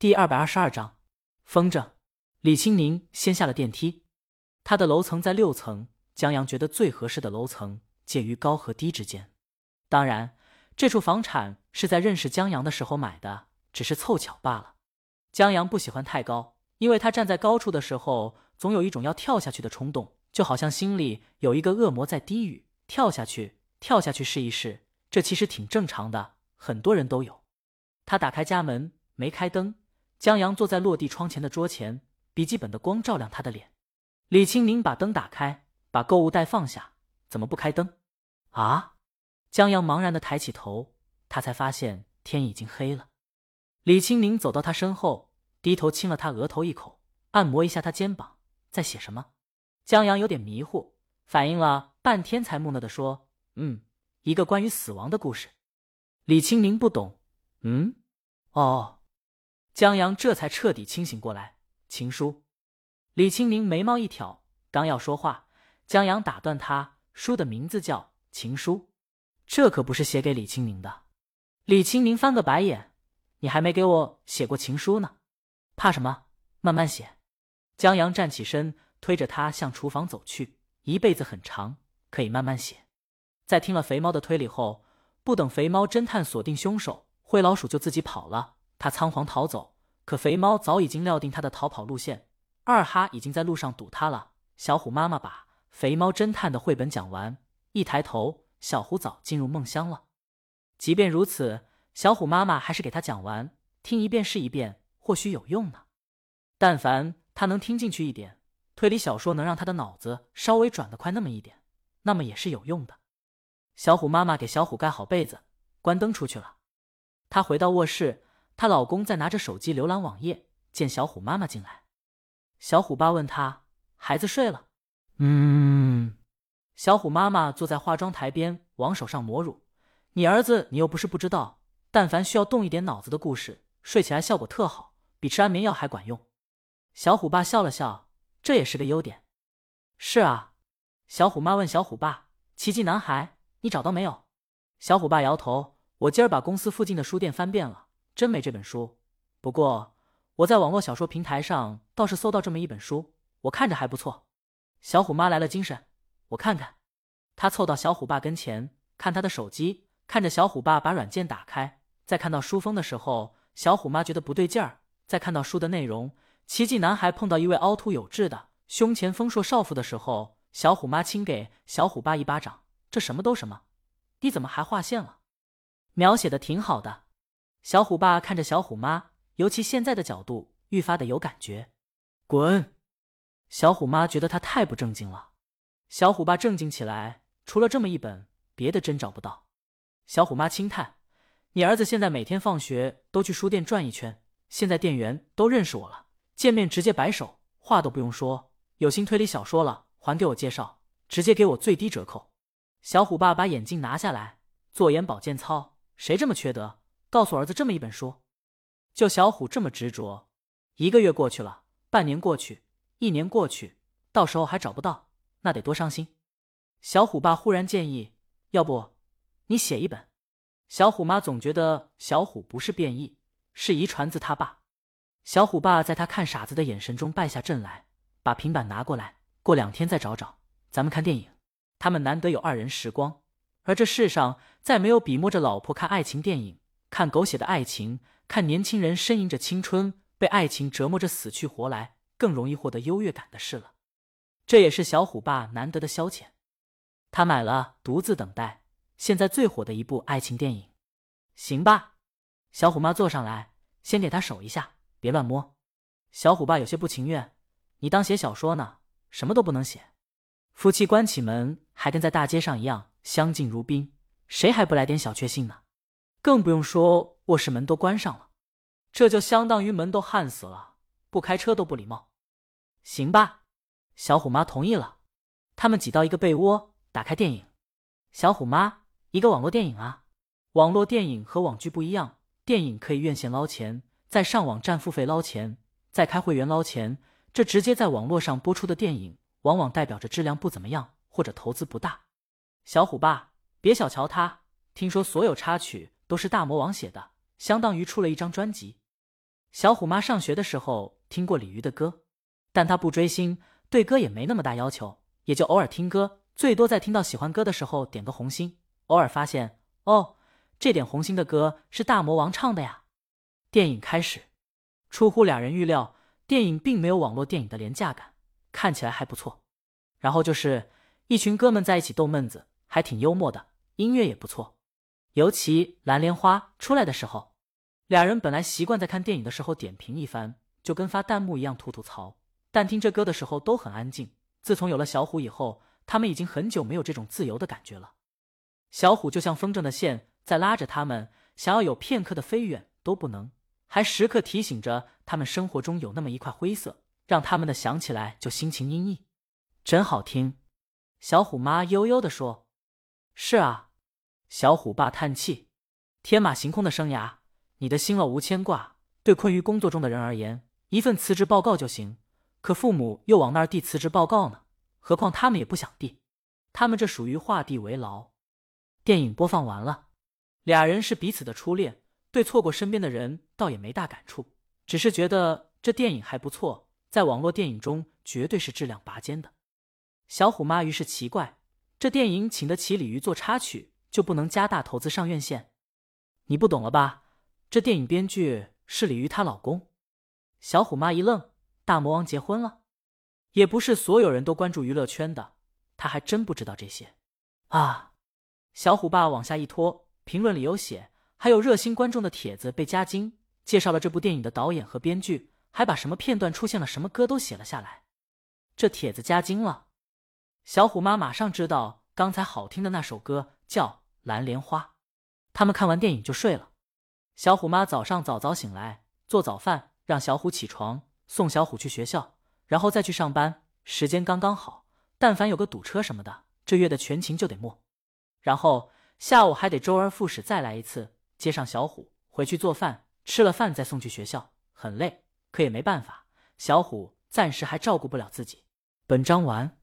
第二百二十二章，风筝。李青宁先下了电梯，他的楼层在六层。江阳觉得最合适的楼层介于高和低之间。当然，这处房产是在认识江阳的时候买的，只是凑巧罢了。江阳不喜欢太高，因为他站在高处的时候，总有一种要跳下去的冲动，就好像心里有一个恶魔在低语：“跳下去，跳下去，试一试。”这其实挺正常的，很多人都有。他打开家门，没开灯。江阳坐在落地窗前的桌前，笔记本的光照亮他的脸。李清明把灯打开，把购物袋放下。怎么不开灯？啊！江阳茫然的抬起头，他才发现天已经黑了。李清明走到他身后，低头亲了他额头一口，按摩一下他肩膀。在写什么？江阳有点迷糊，反应了半天才木讷的说：“嗯，一个关于死亡的故事。”李清明不懂。嗯，哦。江阳这才彻底清醒过来。情书，李清明眉毛一挑，刚要说话，江阳打断他：“书的名字叫《情书》，这可不是写给李清明的。”李清明翻个白眼：“你还没给我写过情书呢，怕什么？慢慢写。”江阳站起身，推着他向厨房走去。一辈子很长，可以慢慢写。在听了肥猫的推理后，不等肥猫侦探锁定凶手，灰老鼠就自己跑了。他仓皇逃走，可肥猫早已经料定他的逃跑路线。二哈已经在路上堵他了。小虎妈妈把肥猫侦探的绘本讲完，一抬头，小虎早进入梦乡了。即便如此，小虎妈妈还是给他讲完，听一遍是一遍，或许有用呢。但凡他能听进去一点，推理小说能让他的脑子稍微转得快那么一点，那么也是有用的。小虎妈妈给小虎盖好被子，关灯出去了。他回到卧室。她老公在拿着手机浏览网页，见小虎妈妈进来，小虎爸问他：“孩子睡了？”“嗯。”小虎妈妈坐在化妆台边，往手上抹乳。“你儿子，你又不是不知道，但凡需要动一点脑子的故事，睡起来效果特好，比吃安眠药还管用。”小虎爸笑了笑，这也是个优点。“是啊。”小虎妈问小虎爸：“奇迹男孩，你找到没有？”小虎爸摇头：“我今儿把公司附近的书店翻遍了。”真没这本书，不过我在网络小说平台上倒是搜到这么一本书，我看着还不错。小虎妈来了精神，我看看。她凑到小虎爸跟前，看他的手机，看着小虎爸把软件打开，在看到书封的时候，小虎妈觉得不对劲儿。在看到书的内容，奇迹男孩碰到一位凹凸有致的胸前丰硕少妇的时候，小虎妈亲给小虎爸一巴掌。这什么都什么？你怎么还划线了？描写的挺好的。小虎爸看着小虎妈，尤其现在的角度愈发的有感觉。滚！小虎妈觉得他太不正经了。小虎爸正经起来，除了这么一本，别的真找不到。小虎妈轻叹：“你儿子现在每天放学都去书店转一圈，现在店员都认识我了，见面直接摆手，话都不用说。有新推理小说了，还给我介绍，直接给我最低折扣。”小虎爸把眼镜拿下来，做眼保健操。谁这么缺德？告诉儿子这么一本书，就小虎这么执着。一个月过去了，半年过去，一年过去，到时候还找不到，那得多伤心。小虎爸忽然建议：“要不你写一本？”小虎妈总觉得小虎不是变异，是遗传自他爸。小虎爸在他看傻子的眼神中败下阵来，把平板拿过来，过两天再找找，咱们看电影。他们难得有二人时光，而这世上再没有比摸着老婆看爱情电影。看狗血的爱情，看年轻人呻吟着青春，被爱情折磨着死去活来，更容易获得优越感的事了。这也是小虎爸难得的消遣。他买了《独自等待》，现在最火的一部爱情电影。行吧，小虎妈坐上来，先给他手一下，别乱摸。小虎爸有些不情愿：“你当写小说呢？什么都不能写。夫妻关起门，还跟在大街上一样相敬如宾，谁还不来点小确幸呢？”更不用说卧室门都关上了，这就相当于门都焊死了，不开车都不礼貌。行吧，小虎妈同意了。他们挤到一个被窝，打开电影。小虎妈，一个网络电影啊。网络电影和网剧不一样，电影可以院线捞钱，在上网站付费捞钱，再开会员捞钱。这直接在网络上播出的电影，往往代表着质量不怎么样，或者投资不大。小虎爸，别小瞧他，听说所有插曲。都是大魔王写的，相当于出了一张专辑。小虎妈上学的时候听过鲤鱼的歌，但她不追星，对歌也没那么大要求，也就偶尔听歌，最多在听到喜欢歌的时候点个红心。偶尔发现，哦，这点红心的歌是大魔王唱的呀。电影开始，出乎俩人预料，电影并没有网络电影的廉价感，看起来还不错。然后就是一群哥们在一起逗闷子，还挺幽默的，音乐也不错。尤其蓝莲花出来的时候，俩人本来习惯在看电影的时候点评一番，就跟发弹幕一样吐吐槽，但听这歌的时候都很安静。自从有了小虎以后，他们已经很久没有这种自由的感觉了。小虎就像风筝的线，在拉着他们，想要有片刻的飞远都不能，还时刻提醒着他们生活中有那么一块灰色，让他们的想起来就心情阴翳。真好听，小虎妈悠悠的说：“是啊。”小虎爸叹气：“天马行空的生涯，你的心了无牵挂。对困于工作中的人而言，一份辞职报告就行。可父母又往那儿递辞职报告呢？何况他们也不想递，他们这属于画地为牢。”电影播放完了，俩人是彼此的初恋，对错过身边的人倒也没大感触，只是觉得这电影还不错，在网络电影中绝对是质量拔尖的。小虎妈于是奇怪：这电影请得起鲤鱼做插曲？就不能加大投资上院线？你不懂了吧？这电影编剧是李鱼她老公。小虎妈一愣，大魔王结婚了？也不是所有人都关注娱乐圈的，他还真不知道这些啊。小虎爸往下一拖，评论里有写，还有热心观众的帖子被加精，介绍了这部电影的导演和编剧，还把什么片段出现了什么歌都写了下来。这帖子加精了，小虎妈马上知道刚才好听的那首歌叫。蓝莲花，他们看完电影就睡了。小虎妈早上早早醒来做早饭，让小虎起床，送小虎去学校，然后再去上班，时间刚刚好。但凡有个堵车什么的，这月的全勤就得没。然后下午还得周而复始再来一次，接上小虎回去做饭，吃了饭再送去学校，很累，可也没办法。小虎暂时还照顾不了自己。本章完。